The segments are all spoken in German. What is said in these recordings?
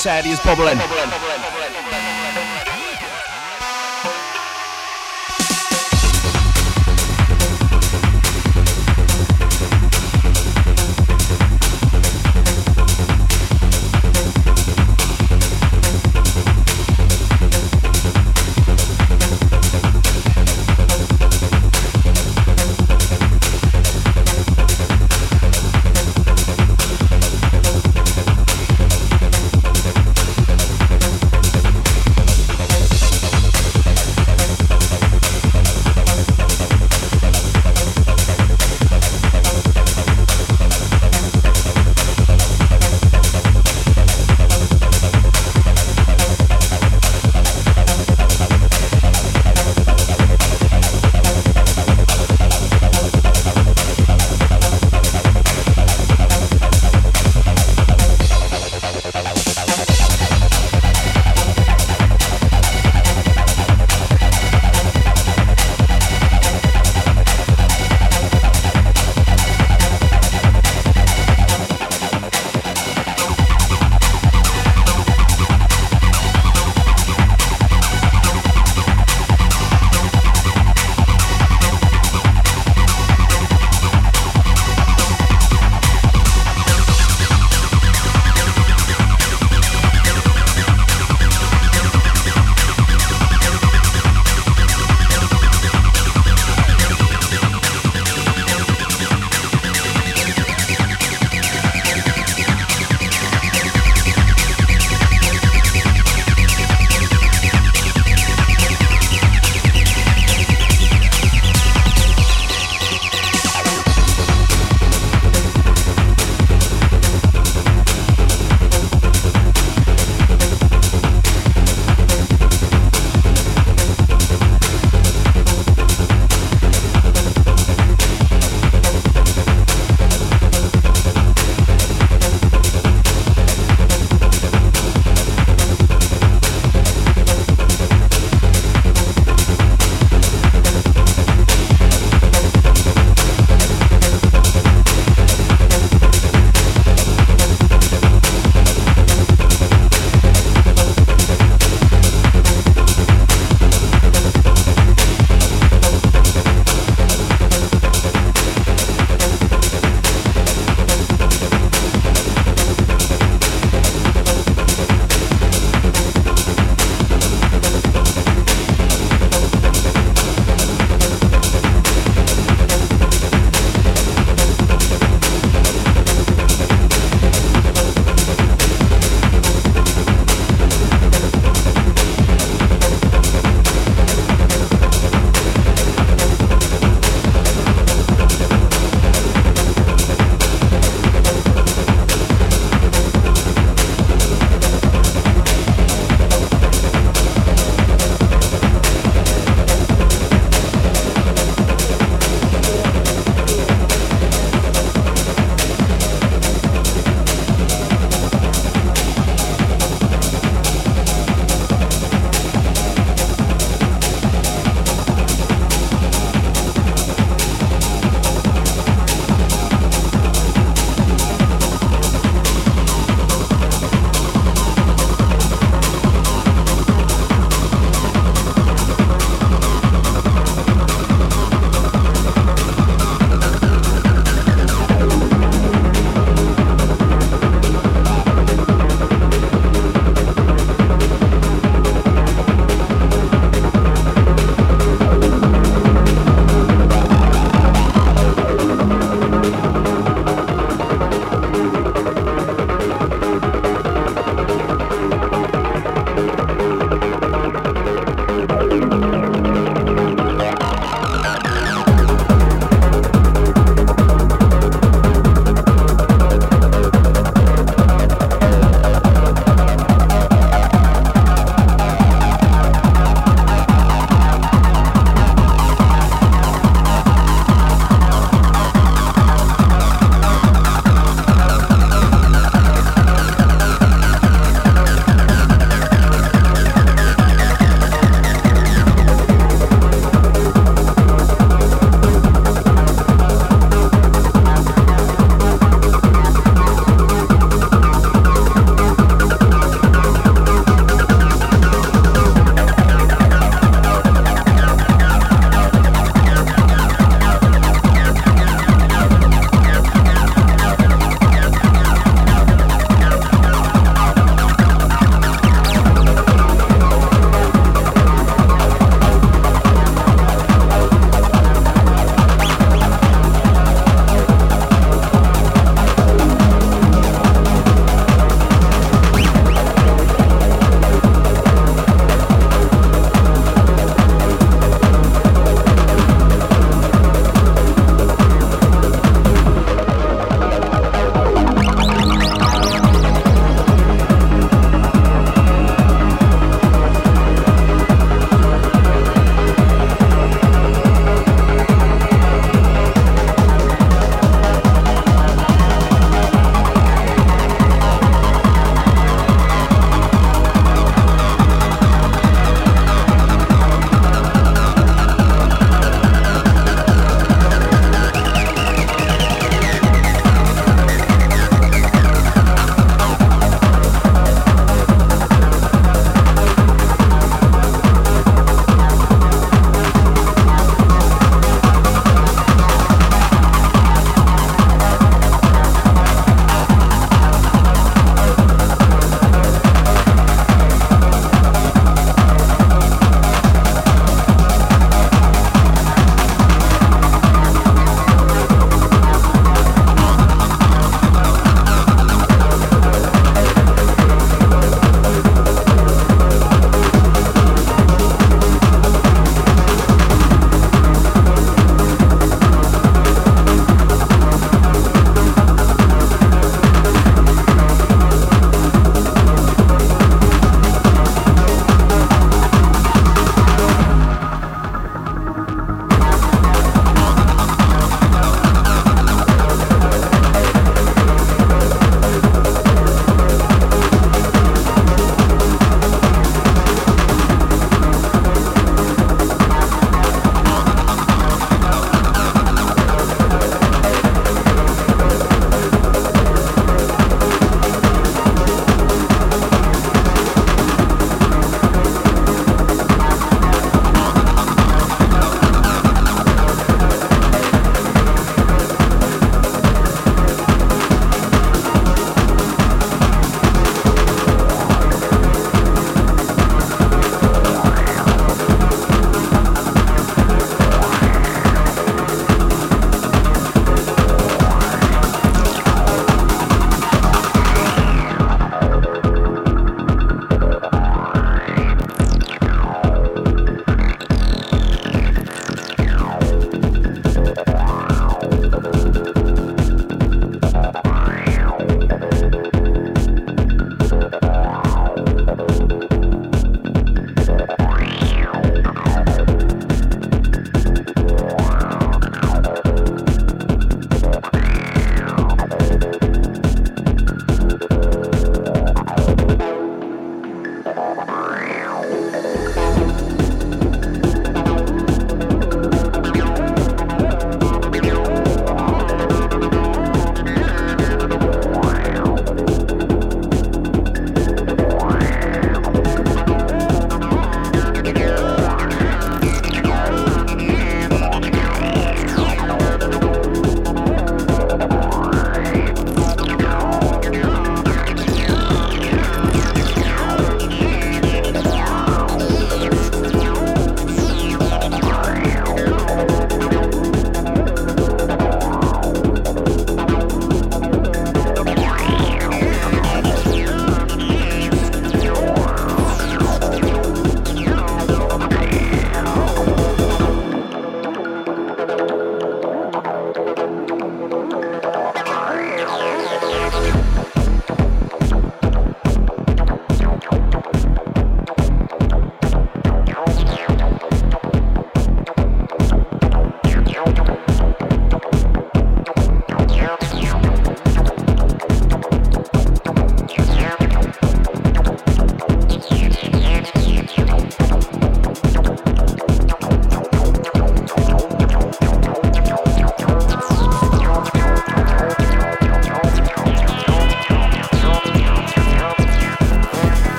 society is bubbling.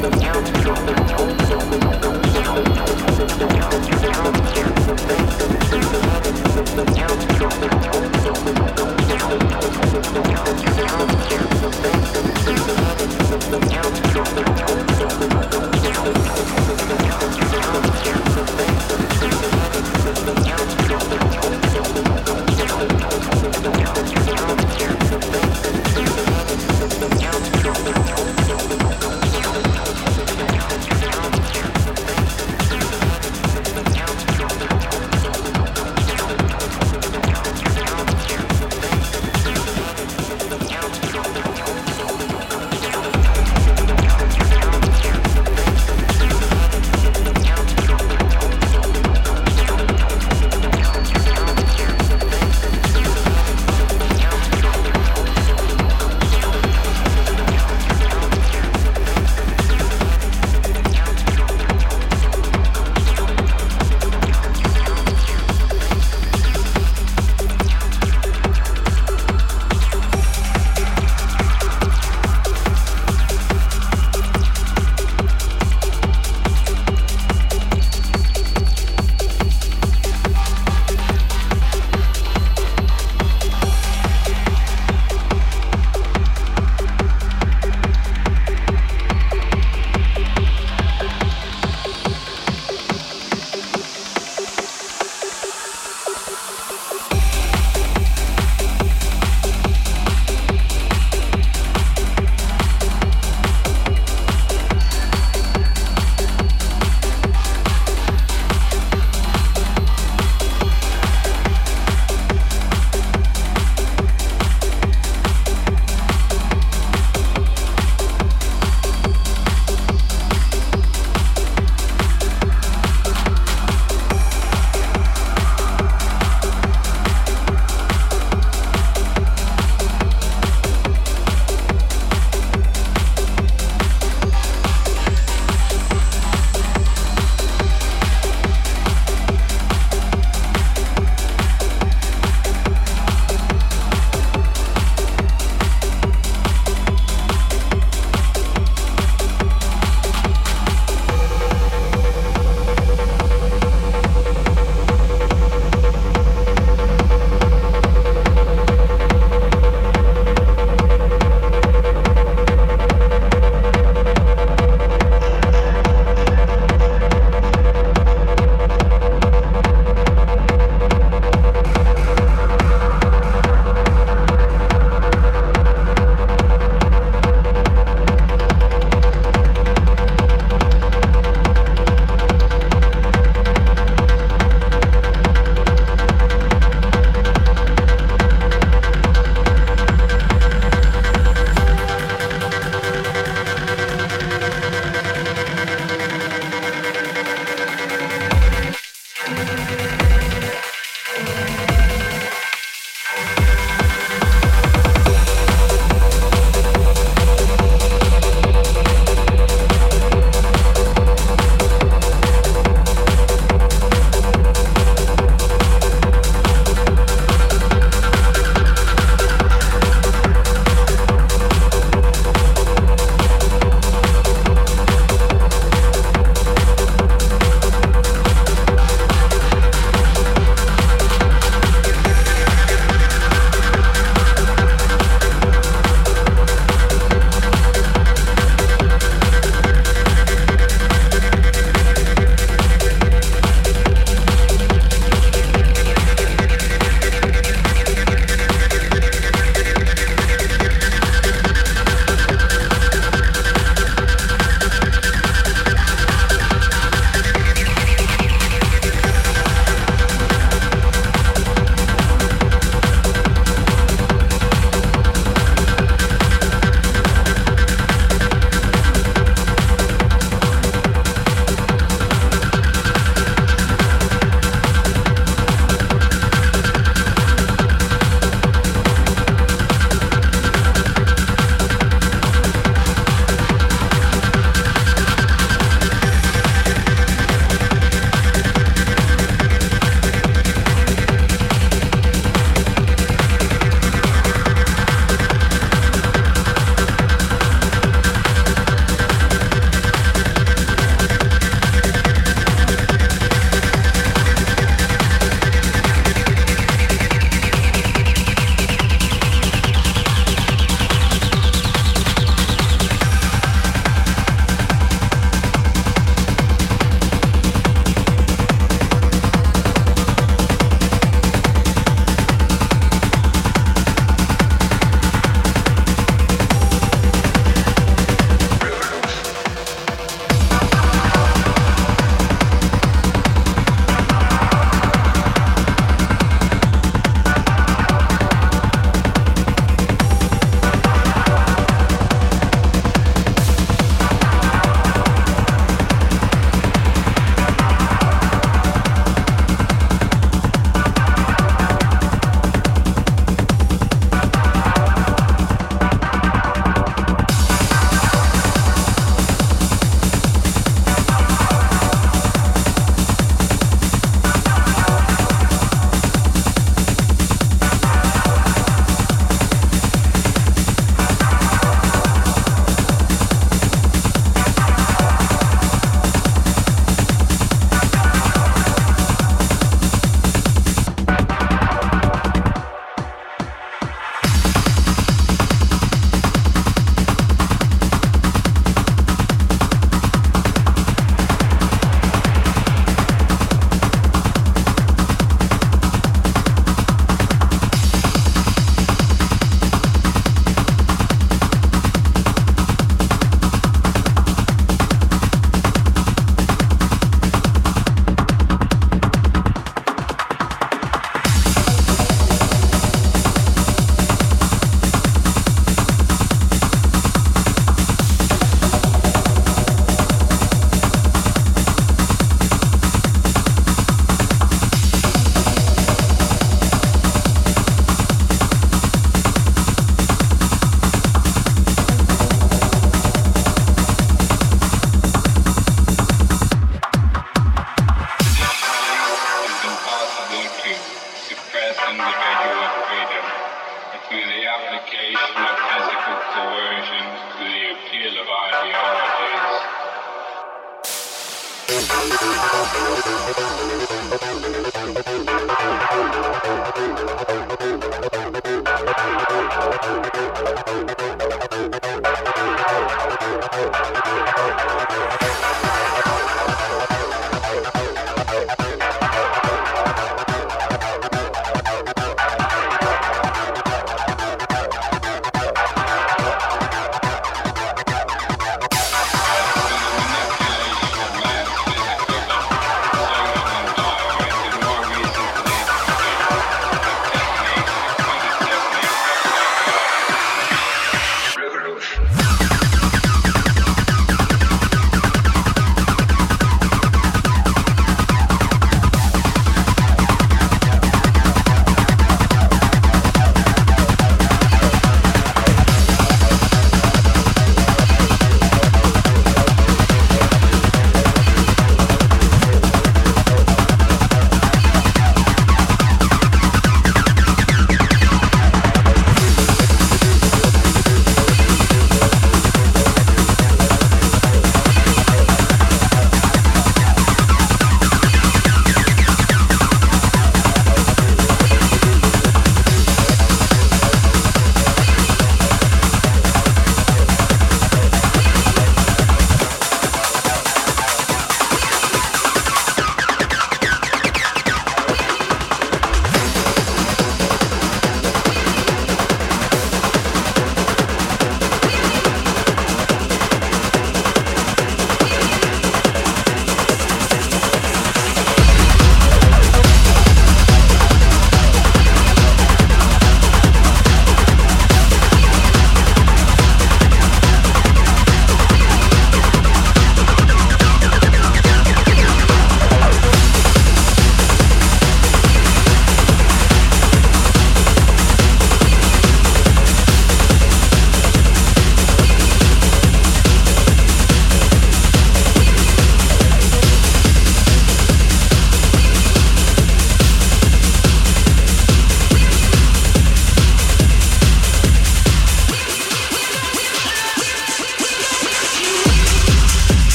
the count, count the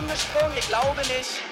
Bombe gesprungen? Ich glaube nicht.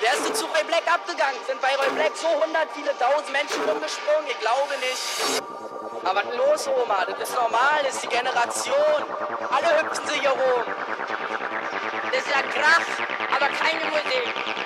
Wer ist zu Roy Black abgegangen? Sind bei Roy Black so hundert, viele tausend Menschen rumgesprungen? Ich glaube nicht. Aber was los, Oma? Das ist normal, das ist die Generation. Alle hüpfen sie hier rum. Das ist ja Krach, aber keine Musik.